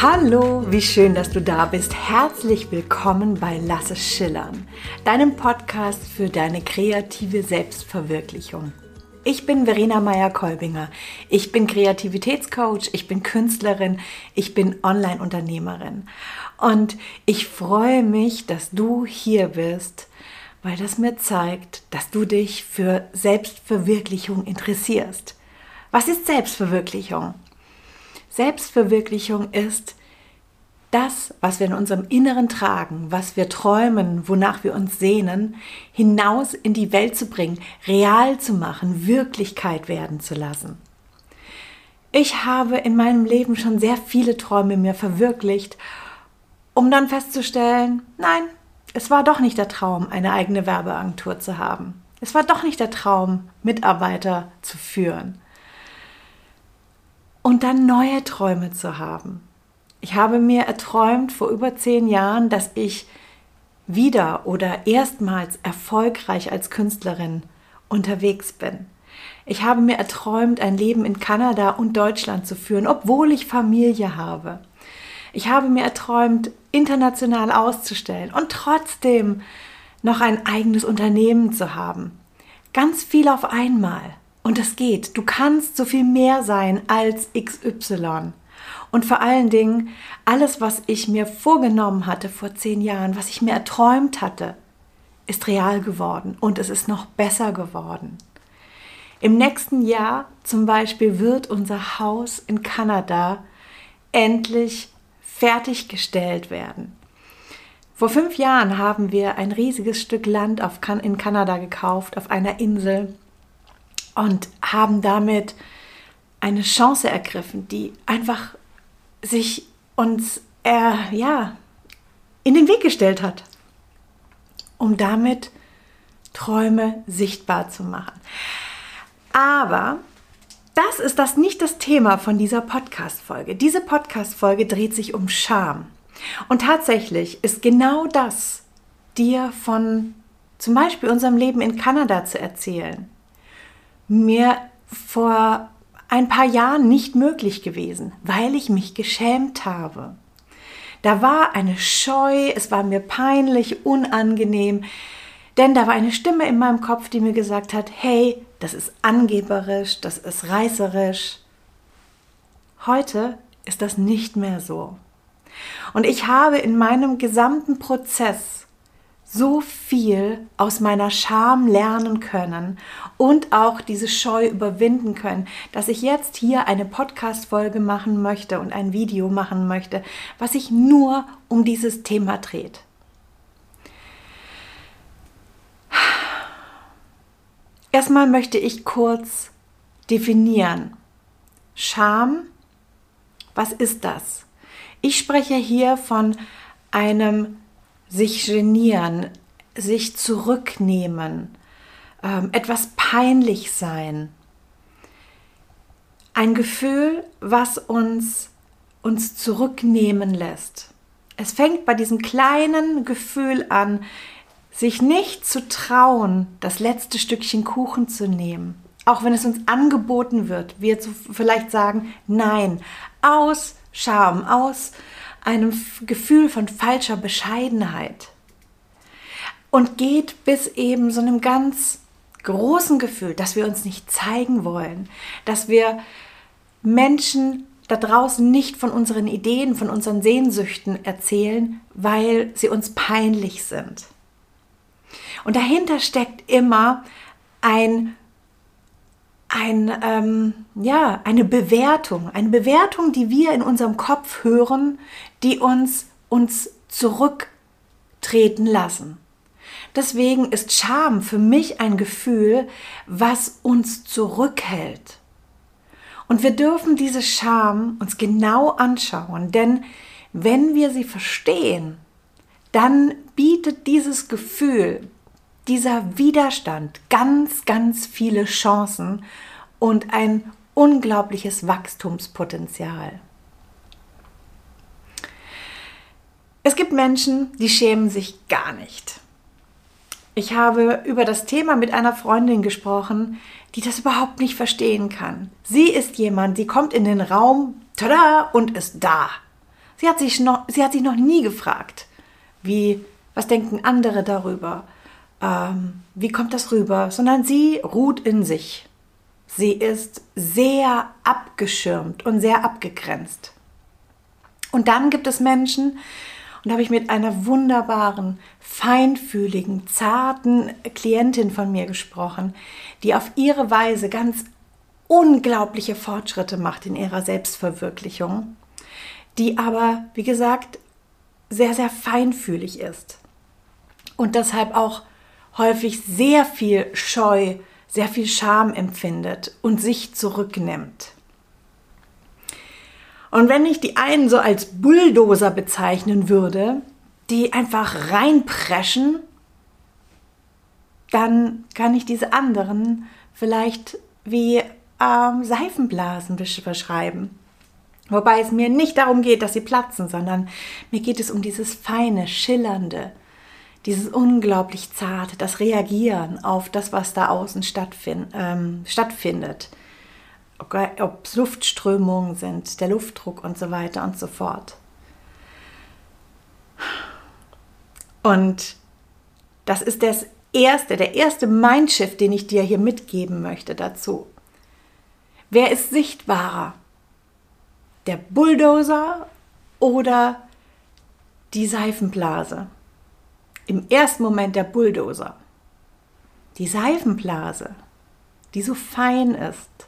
Hallo, wie schön, dass du da bist. Herzlich willkommen bei Lass es schillern, deinem Podcast für deine kreative Selbstverwirklichung. Ich bin Verena Meyer-Kolbinger. Ich bin Kreativitätscoach, ich bin Künstlerin, ich bin Online-Unternehmerin. Und ich freue mich, dass du hier bist, weil das mir zeigt, dass du dich für Selbstverwirklichung interessierst. Was ist Selbstverwirklichung? Selbstverwirklichung ist das, was wir in unserem Inneren tragen, was wir träumen, wonach wir uns sehnen, hinaus in die Welt zu bringen, real zu machen, Wirklichkeit werden zu lassen. Ich habe in meinem Leben schon sehr viele Träume mir verwirklicht, um dann festzustellen, nein, es war doch nicht der Traum, eine eigene Werbeagentur zu haben. Es war doch nicht der Traum, Mitarbeiter zu führen und dann neue Träume zu haben. Ich habe mir erträumt vor über zehn Jahren, dass ich wieder oder erstmals erfolgreich als Künstlerin unterwegs bin. Ich habe mir erträumt, ein Leben in Kanada und Deutschland zu führen, obwohl ich Familie habe. Ich habe mir erträumt, international auszustellen und trotzdem noch ein eigenes Unternehmen zu haben. Ganz viel auf einmal. Und es geht. Du kannst so viel mehr sein als XY. Und vor allen Dingen, alles, was ich mir vorgenommen hatte vor zehn Jahren, was ich mir erträumt hatte, ist real geworden und es ist noch besser geworden. Im nächsten Jahr zum Beispiel wird unser Haus in Kanada endlich fertiggestellt werden. Vor fünf Jahren haben wir ein riesiges Stück Land in Kanada gekauft, auf einer Insel und haben damit eine Chance ergriffen, die einfach sich uns äh, ja, in den Weg gestellt hat, um damit Träume sichtbar zu machen. Aber das ist das nicht das Thema von dieser Podcast-Folge. Diese Podcast-Folge dreht sich um Scham. Und tatsächlich ist genau das, dir von zum Beispiel unserem Leben in Kanada zu erzählen, mir vor ein paar Jahren nicht möglich gewesen, weil ich mich geschämt habe. Da war eine Scheu, es war mir peinlich, unangenehm, denn da war eine Stimme in meinem Kopf, die mir gesagt hat, hey, das ist angeberisch, das ist reißerisch. Heute ist das nicht mehr so. Und ich habe in meinem gesamten Prozess so viel aus meiner Scham lernen können und auch diese Scheu überwinden können, dass ich jetzt hier eine Podcast-Folge machen möchte und ein Video machen möchte, was sich nur um dieses Thema dreht. Erstmal möchte ich kurz definieren. Scham, was ist das? Ich spreche hier von einem sich genieren, sich zurücknehmen, ähm, etwas peinlich sein. Ein Gefühl, was uns, uns zurücknehmen lässt. Es fängt bei diesem kleinen Gefühl an, sich nicht zu trauen, das letzte Stückchen Kuchen zu nehmen. Auch wenn es uns angeboten wird, wir vielleicht sagen, nein, aus Scham, aus einem Gefühl von falscher Bescheidenheit und geht bis eben so einem ganz großen Gefühl, dass wir uns nicht zeigen wollen, dass wir Menschen da draußen nicht von unseren Ideen, von unseren Sehnsüchten erzählen, weil sie uns peinlich sind. Und dahinter steckt immer ein ein, ähm, ja, eine Bewertung, eine Bewertung, die wir in unserem Kopf hören, die uns, uns zurücktreten lassen. Deswegen ist Scham für mich ein Gefühl, was uns zurückhält. Und wir dürfen diese Scham uns genau anschauen, denn wenn wir sie verstehen, dann bietet dieses Gefühl, dieser Widerstand ganz, ganz viele Chancen und ein unglaubliches Wachstumspotenzial. Es gibt Menschen, die schämen sich gar nicht. Ich habe über das Thema mit einer Freundin gesprochen, die das überhaupt nicht verstehen kann. Sie ist jemand, die kommt in den Raum, tada, und ist da. Sie hat sich noch, sie hat sich noch nie gefragt, wie, was denken andere darüber, ähm, wie kommt das rüber, sondern sie ruht in sich. Sie ist sehr abgeschirmt und sehr abgegrenzt. Und dann gibt es Menschen, und habe ich mit einer wunderbaren, feinfühligen, zarten Klientin von mir gesprochen, die auf ihre Weise ganz unglaubliche Fortschritte macht in ihrer Selbstverwirklichung, die aber, wie gesagt, sehr, sehr feinfühlig ist und deshalb auch häufig sehr viel Scheu, sehr viel Scham empfindet und sich zurücknimmt. Und wenn ich die einen so als Bulldozer bezeichnen würde, die einfach reinpreschen, dann kann ich diese anderen vielleicht wie ähm, Seifenblasen beschreiben. Wobei es mir nicht darum geht, dass sie platzen, sondern mir geht es um dieses feine, schillernde, dieses unglaublich zarte, das Reagieren auf das, was da außen stattfind, ähm, stattfindet ob es Luftströmungen sind, der Luftdruck und so weiter und so fort. Und das ist das erste, der erste Mindshift, den ich dir hier mitgeben möchte dazu. Wer ist sichtbarer? Der Bulldozer oder die Seifenblase? Im ersten Moment der Bulldozer. Die Seifenblase, die so fein ist,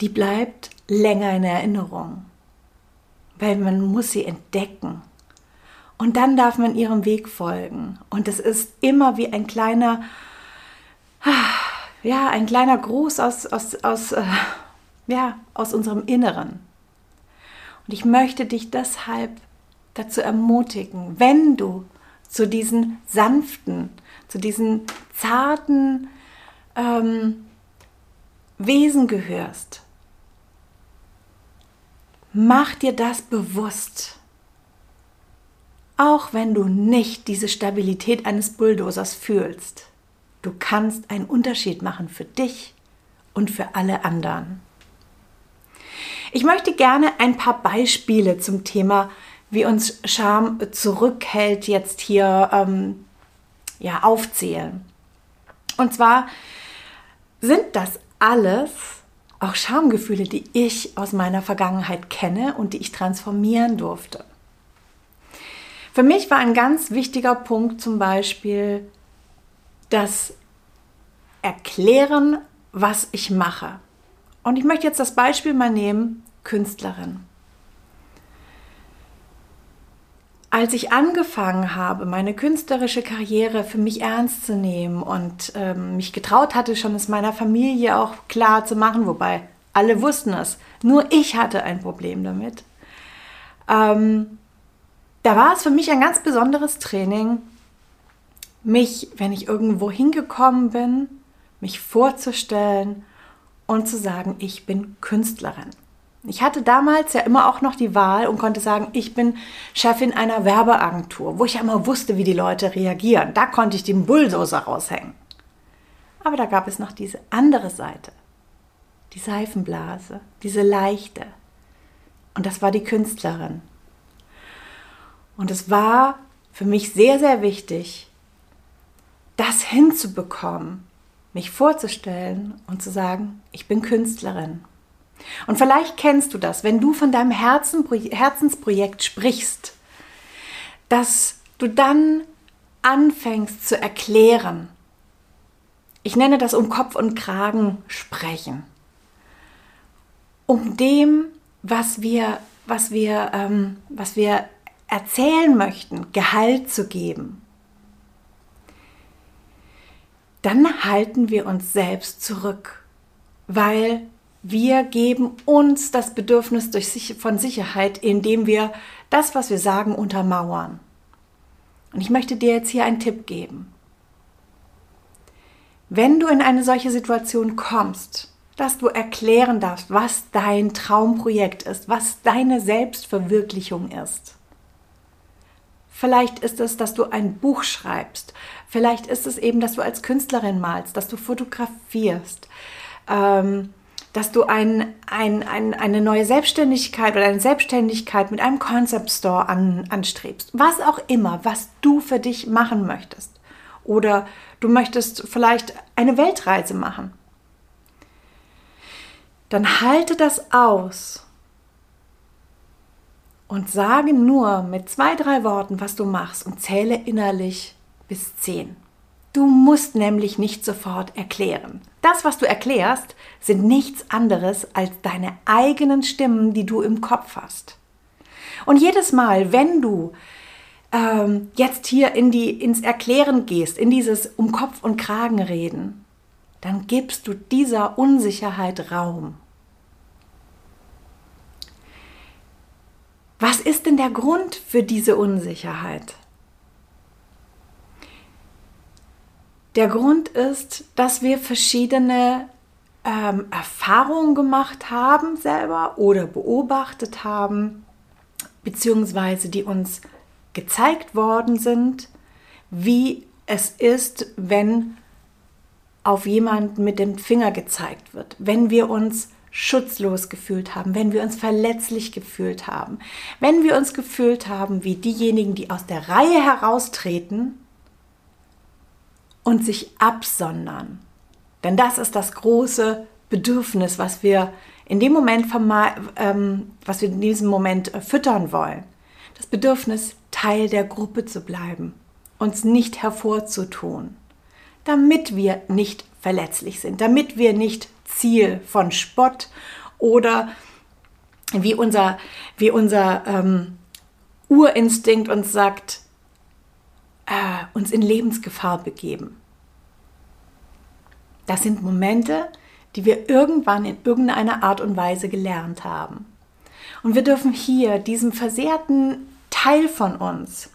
die bleibt länger in Erinnerung, weil man muss sie entdecken. Und dann darf man ihrem Weg folgen. Und es ist immer wie ein kleiner, ja, ein kleiner Gruß aus, aus, aus, äh, ja, aus unserem Inneren. Und ich möchte dich deshalb dazu ermutigen, wenn du zu diesen sanften, zu diesen zarten ähm, Wesen gehörst, Mach dir das bewusst. Auch wenn du nicht diese Stabilität eines Bulldozers fühlst, du kannst einen Unterschied machen für dich und für alle anderen. Ich möchte gerne ein paar Beispiele zum Thema, wie uns Scham zurückhält, jetzt hier ähm, ja, aufzählen. Und zwar sind das alles auch Schamgefühle, die ich aus meiner Vergangenheit kenne und die ich transformieren durfte. Für mich war ein ganz wichtiger Punkt zum Beispiel das Erklären, was ich mache. Und ich möchte jetzt das Beispiel mal nehmen, Künstlerin. Als ich angefangen habe, meine künstlerische Karriere für mich ernst zu nehmen und ähm, mich getraut hatte, schon es meiner Familie auch klar zu machen, wobei alle wussten es, nur ich hatte ein Problem damit. Ähm, da war es für mich ein ganz besonderes Training, mich, wenn ich irgendwo hingekommen bin, mich vorzustellen und zu sagen, ich bin Künstlerin. Ich hatte damals ja immer auch noch die Wahl und konnte sagen, ich bin Chefin einer Werbeagentur, wo ich ja immer wusste, wie die Leute reagieren. Da konnte ich den Bulldozer raushängen. Aber da gab es noch diese andere Seite, die Seifenblase, diese leichte. Und das war die Künstlerin. Und es war für mich sehr, sehr wichtig, das hinzubekommen, mich vorzustellen und zu sagen, ich bin Künstlerin. Und vielleicht kennst du das, wenn du von deinem Herzen, Herzensprojekt sprichst, dass du dann anfängst zu erklären. Ich nenne das um Kopf und Kragen sprechen. Um dem, was wir, was wir, ähm, was wir erzählen möchten, Gehalt zu geben. Dann halten wir uns selbst zurück, weil wir geben uns das Bedürfnis von Sicherheit, indem wir das, was wir sagen, untermauern. Und ich möchte dir jetzt hier einen Tipp geben. Wenn du in eine solche Situation kommst, dass du erklären darfst, was dein Traumprojekt ist, was deine Selbstverwirklichung ist. Vielleicht ist es, dass du ein Buch schreibst. Vielleicht ist es eben, dass du als Künstlerin malst, dass du fotografierst. Ähm, dass du ein, ein, ein, eine neue Selbstständigkeit oder eine Selbstständigkeit mit einem Concept Store an, anstrebst. Was auch immer, was du für dich machen möchtest. Oder du möchtest vielleicht eine Weltreise machen. Dann halte das aus und sage nur mit zwei, drei Worten, was du machst und zähle innerlich bis zehn. Du musst nämlich nicht sofort erklären. Das, was du erklärst, sind nichts anderes als deine eigenen Stimmen, die du im Kopf hast. Und jedes Mal, wenn du ähm, jetzt hier in die, ins Erklären gehst, in dieses um Kopf und Kragen reden, dann gibst du dieser Unsicherheit Raum. Was ist denn der Grund für diese Unsicherheit? Der Grund ist, dass wir verschiedene ähm, Erfahrungen gemacht haben selber oder beobachtet haben, beziehungsweise die uns gezeigt worden sind, wie es ist, wenn auf jemanden mit dem Finger gezeigt wird, wenn wir uns schutzlos gefühlt haben, wenn wir uns verletzlich gefühlt haben, wenn wir uns gefühlt haben wie diejenigen, die aus der Reihe heraustreten und sich absondern. Denn das ist das große Bedürfnis, was wir in dem Moment, ähm, was wir in diesem Moment äh, füttern wollen. Das Bedürfnis, Teil der Gruppe zu bleiben, uns nicht hervorzutun, damit wir nicht verletzlich sind, damit wir nicht Ziel von Spott oder wie unser, wie unser ähm, Urinstinkt uns sagt, äh, uns in Lebensgefahr begeben. Das sind Momente, die wir irgendwann in irgendeiner Art und Weise gelernt haben. Und wir dürfen hier diesem versehrten Teil von uns,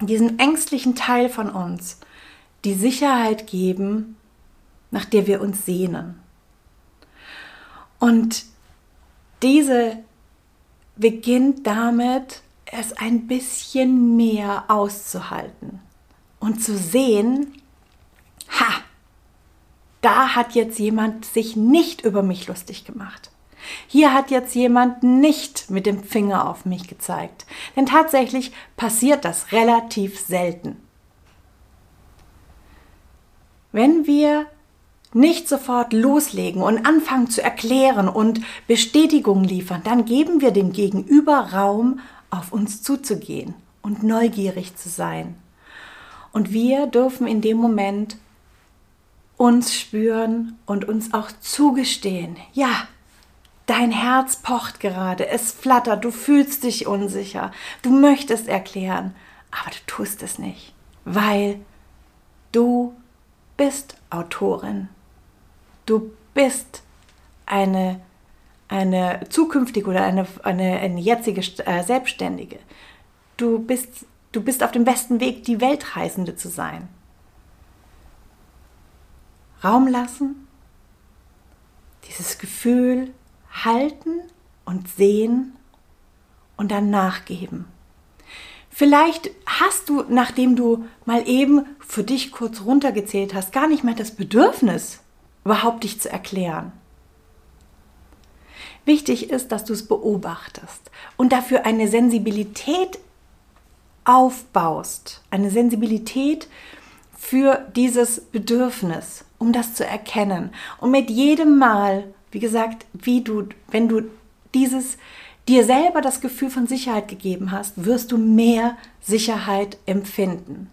diesen ängstlichen Teil von uns, die Sicherheit geben, nach der wir uns sehnen. Und diese beginnt damit, es ein bisschen mehr auszuhalten und zu sehen, ha, da hat jetzt jemand sich nicht über mich lustig gemacht. Hier hat jetzt jemand nicht mit dem Finger auf mich gezeigt. Denn tatsächlich passiert das relativ selten. Wenn wir nicht sofort loslegen und anfangen zu erklären und Bestätigung liefern, dann geben wir dem Gegenüber Raum, auf uns zuzugehen und neugierig zu sein. Und wir dürfen in dem Moment uns spüren und uns auch zugestehen, ja, dein Herz pocht gerade, es flattert, du fühlst dich unsicher, du möchtest erklären, aber du tust es nicht, weil du bist Autorin. Du bist eine, eine zukünftige oder eine, eine, eine jetzige äh, Selbstständige. Du bist, du bist auf dem besten Weg, die Weltreisende zu sein. Raum lassen, dieses Gefühl halten und sehen und dann nachgeben. Vielleicht hast du, nachdem du mal eben für dich kurz runtergezählt hast, gar nicht mehr das Bedürfnis, überhaupt dich zu erklären. Wichtig ist, dass du es beobachtest und dafür eine Sensibilität aufbaust, eine Sensibilität für dieses Bedürfnis, um das zu erkennen. Und mit jedem Mal, wie gesagt, wie du, wenn du dieses dir selber das Gefühl von Sicherheit gegeben hast, wirst du mehr Sicherheit empfinden.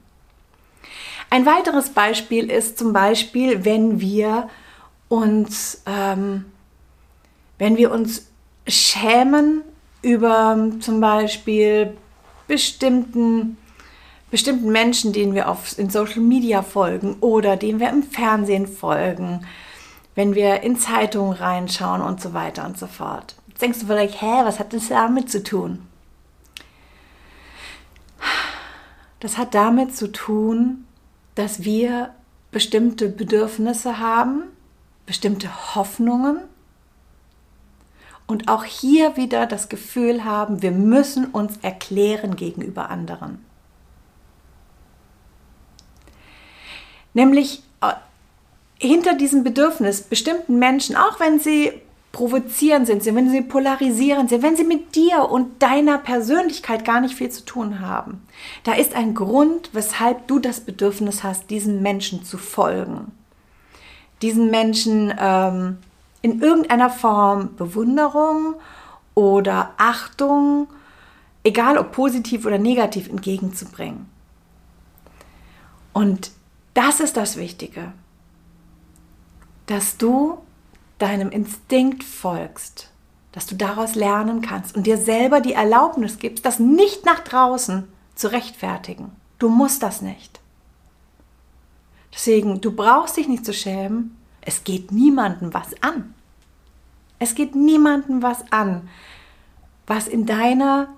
Ein weiteres Beispiel ist zum Beispiel, wenn wir uns, ähm, wenn wir uns schämen über zum Beispiel bestimmten, bestimmten Menschen, denen wir auf, in Social Media folgen oder denen wir im Fernsehen folgen, wenn wir in Zeitungen reinschauen und so weiter und so fort. Jetzt denkst du vielleicht, hä, was hat das damit zu tun? Das hat damit zu tun, dass wir bestimmte Bedürfnisse haben, bestimmte Hoffnungen und auch hier wieder das Gefühl haben, wir müssen uns erklären gegenüber anderen. Nämlich äh, hinter diesem Bedürfnis bestimmten Menschen, auch wenn sie provozieren sind, wenn sie polarisieren sind, wenn sie mit dir und deiner Persönlichkeit gar nicht viel zu tun haben. Da ist ein Grund, weshalb du das Bedürfnis hast, diesen Menschen zu folgen. Diesen Menschen ähm, in irgendeiner Form Bewunderung oder Achtung, egal ob positiv oder negativ, entgegenzubringen. Und das ist das Wichtige, dass du deinem Instinkt folgst, dass du daraus lernen kannst und dir selber die Erlaubnis gibst, das nicht nach draußen zu rechtfertigen. Du musst das nicht. Deswegen, du brauchst dich nicht zu schämen. Es geht niemandem was an. Es geht niemandem was an, was in deiner,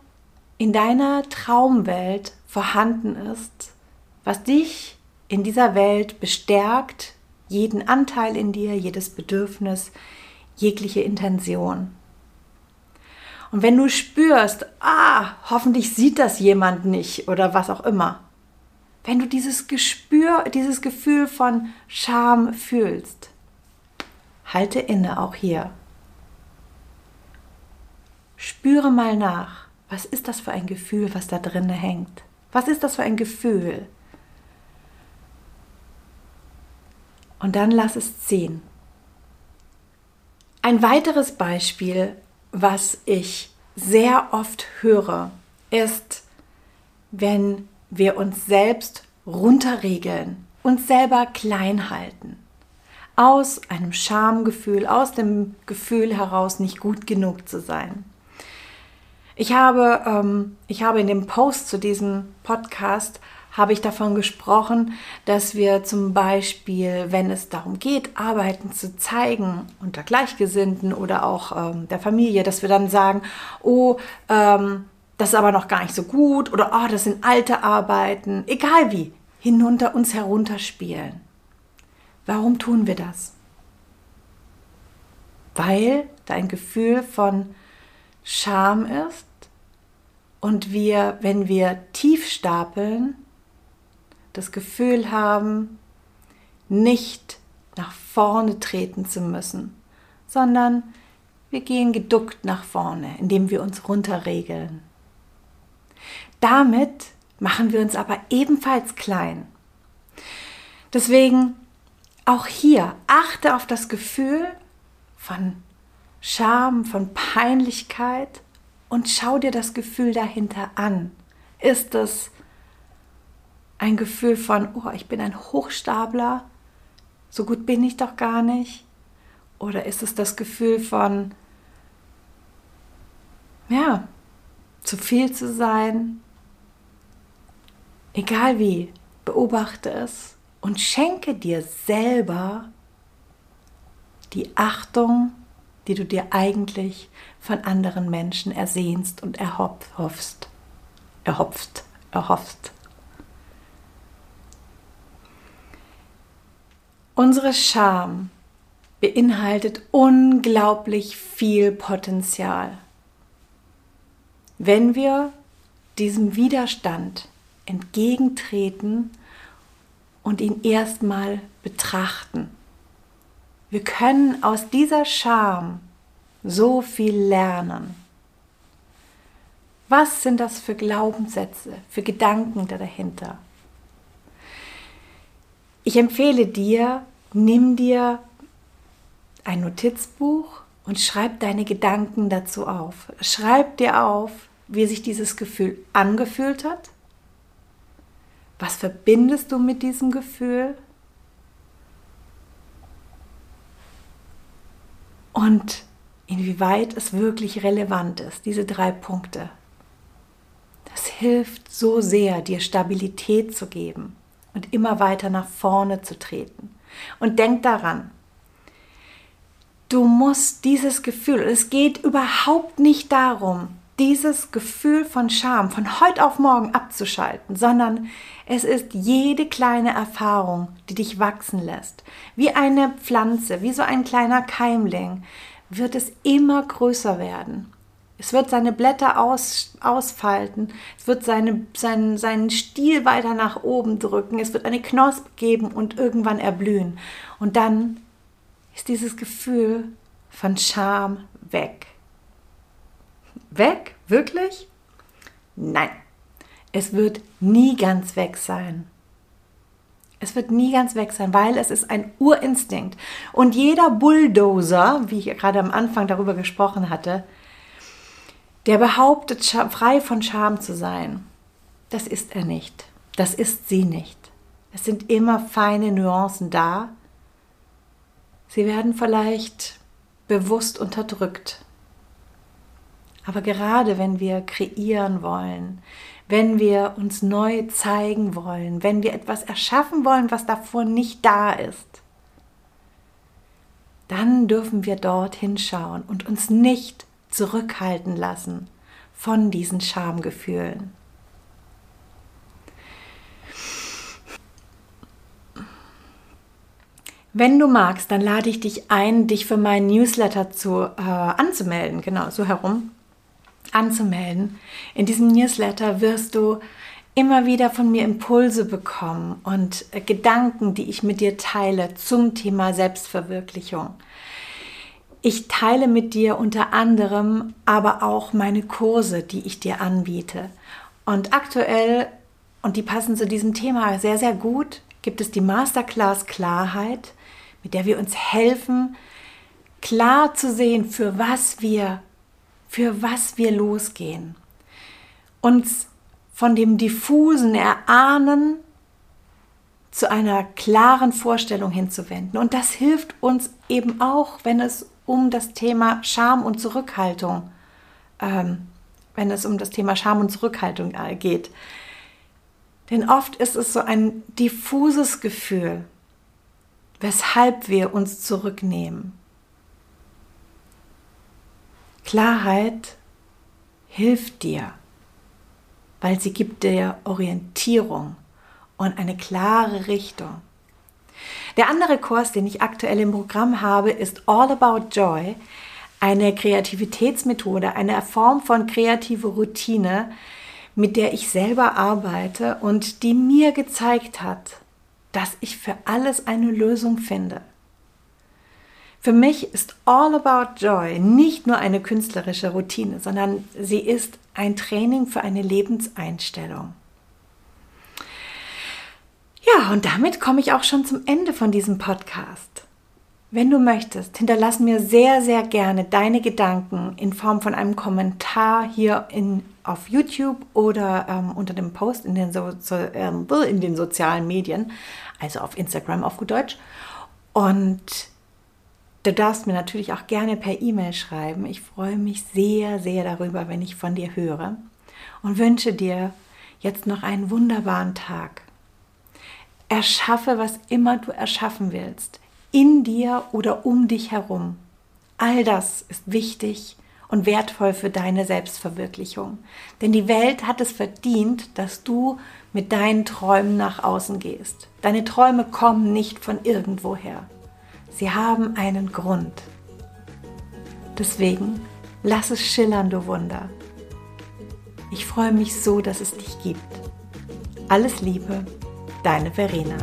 in deiner Traumwelt vorhanden ist, was dich in dieser Welt bestärkt, jeden Anteil in dir, jedes Bedürfnis, jegliche Intention. Und wenn du spürst, ah, hoffentlich sieht das jemand nicht oder was auch immer, wenn du dieses Gespür, dieses Gefühl von Scham fühlst, halte inne auch hier. Spüre mal nach, was ist das für ein Gefühl, was da drinne hängt? Was ist das für ein Gefühl? Und dann lass es ziehen. Ein weiteres Beispiel, was ich sehr oft höre, ist, wenn wir uns selbst runterregeln, uns selber klein halten. Aus einem Schamgefühl, aus dem Gefühl heraus, nicht gut genug zu sein. Ich habe, ähm, ich habe in dem Post zu diesem Podcast habe ich davon gesprochen, dass wir zum Beispiel, wenn es darum geht, Arbeiten zu zeigen unter Gleichgesinnten oder auch ähm, der Familie, dass wir dann sagen, oh, ähm, das ist aber noch gar nicht so gut oder oh, das sind alte Arbeiten, egal wie, hinunter uns herunterspielen. Warum tun wir das? Weil da ein Gefühl von Scham ist und wir, wenn wir tief stapeln, das Gefühl haben, nicht nach vorne treten zu müssen, sondern wir gehen geduckt nach vorne, indem wir uns runterregeln. Damit machen wir uns aber ebenfalls klein. Deswegen auch hier achte auf das Gefühl von Scham, von Peinlichkeit und schau dir das Gefühl dahinter an. Ist es ein Gefühl von, oh, ich bin ein Hochstapler, so gut bin ich doch gar nicht? Oder ist es das Gefühl von, ja, zu viel zu sein? Egal wie, beobachte es und schenke dir selber die Achtung, die du dir eigentlich von anderen Menschen ersehnst und erhoffst. Erhopft, erhoffst. Unsere Scham beinhaltet unglaublich viel Potenzial. Wenn wir diesem Widerstand entgegentreten und ihn erstmal betrachten. Wir können aus dieser Scham so viel lernen. Was sind das für Glaubenssätze, für Gedanken dahinter? Ich empfehle dir, nimm dir ein Notizbuch und schreib deine Gedanken dazu auf. Schreib dir auf, wie sich dieses Gefühl angefühlt hat. Was verbindest du mit diesem Gefühl? Und inwieweit es wirklich relevant ist, diese drei Punkte. Das hilft so sehr, dir Stabilität zu geben und immer weiter nach vorne zu treten. Und denk daran, du musst dieses Gefühl, es geht überhaupt nicht darum, dieses Gefühl von Scham von heute auf morgen abzuschalten, sondern es ist jede kleine Erfahrung, die dich wachsen lässt. Wie eine Pflanze, wie so ein kleiner Keimling, wird es immer größer werden. Es wird seine Blätter aus, ausfalten. Es wird seine, seinen, seinen Stiel weiter nach oben drücken. Es wird eine Knospe geben und irgendwann erblühen. Und dann ist dieses Gefühl von Scham weg. Weg? Wirklich? Nein. Es wird nie ganz weg sein. Es wird nie ganz weg sein, weil es ist ein Urinstinkt. Und jeder Bulldozer, wie ich gerade am Anfang darüber gesprochen hatte, der behauptet, frei von Scham zu sein, das ist er nicht. Das ist sie nicht. Es sind immer feine Nuancen da. Sie werden vielleicht bewusst unterdrückt. Aber gerade wenn wir kreieren wollen, wenn wir uns neu zeigen wollen, wenn wir etwas erschaffen wollen, was davor nicht da ist, dann dürfen wir dort hinschauen und uns nicht zurückhalten lassen von diesen Schamgefühlen. Wenn du magst, dann lade ich dich ein, dich für meinen Newsletter zu, äh, anzumelden. Genau, so herum anzumelden. In diesem Newsletter wirst du immer wieder von mir Impulse bekommen und äh, Gedanken, die ich mit dir teile zum Thema Selbstverwirklichung. Ich teile mit dir unter anderem aber auch meine Kurse, die ich dir anbiete. Und aktuell, und die passen zu diesem Thema sehr, sehr gut, gibt es die Masterclass Klarheit, mit der wir uns helfen, klar zu sehen, für was wir für was wir losgehen. Uns von dem diffusen Erahnen zu einer klaren Vorstellung hinzuwenden. Und das hilft uns eben auch, wenn es um das Thema Scham und Zurückhaltung, ähm, wenn es um das Thema Scham und Zurückhaltung äh, geht. Denn oft ist es so ein diffuses Gefühl, weshalb wir uns zurücknehmen. Klarheit hilft dir, weil sie gibt dir Orientierung und eine klare Richtung. Der andere Kurs, den ich aktuell im Programm habe, ist All About Joy, eine Kreativitätsmethode, eine Form von kreative Routine, mit der ich selber arbeite und die mir gezeigt hat, dass ich für alles eine Lösung finde. Für mich ist All About Joy nicht nur eine künstlerische Routine, sondern sie ist ein Training für eine Lebenseinstellung. Ja, und damit komme ich auch schon zum Ende von diesem Podcast. Wenn du möchtest, hinterlass mir sehr, sehr gerne deine Gedanken in Form von einem Kommentar hier in, auf YouTube oder ähm, unter dem Post in den, so, so, ähm, in den sozialen Medien, also auf Instagram auf gut Deutsch. Und Du darfst mir natürlich auch gerne per E-Mail schreiben. Ich freue mich sehr, sehr darüber, wenn ich von dir höre und wünsche dir jetzt noch einen wunderbaren Tag. Erschaffe, was immer du erschaffen willst, in dir oder um dich herum. All das ist wichtig und wertvoll für deine Selbstverwirklichung. Denn die Welt hat es verdient, dass du mit deinen Träumen nach außen gehst. Deine Träume kommen nicht von irgendwoher. Sie haben einen Grund. Deswegen lass es schillern, du Wunder. Ich freue mich so, dass es dich gibt. Alles Liebe, deine Verena.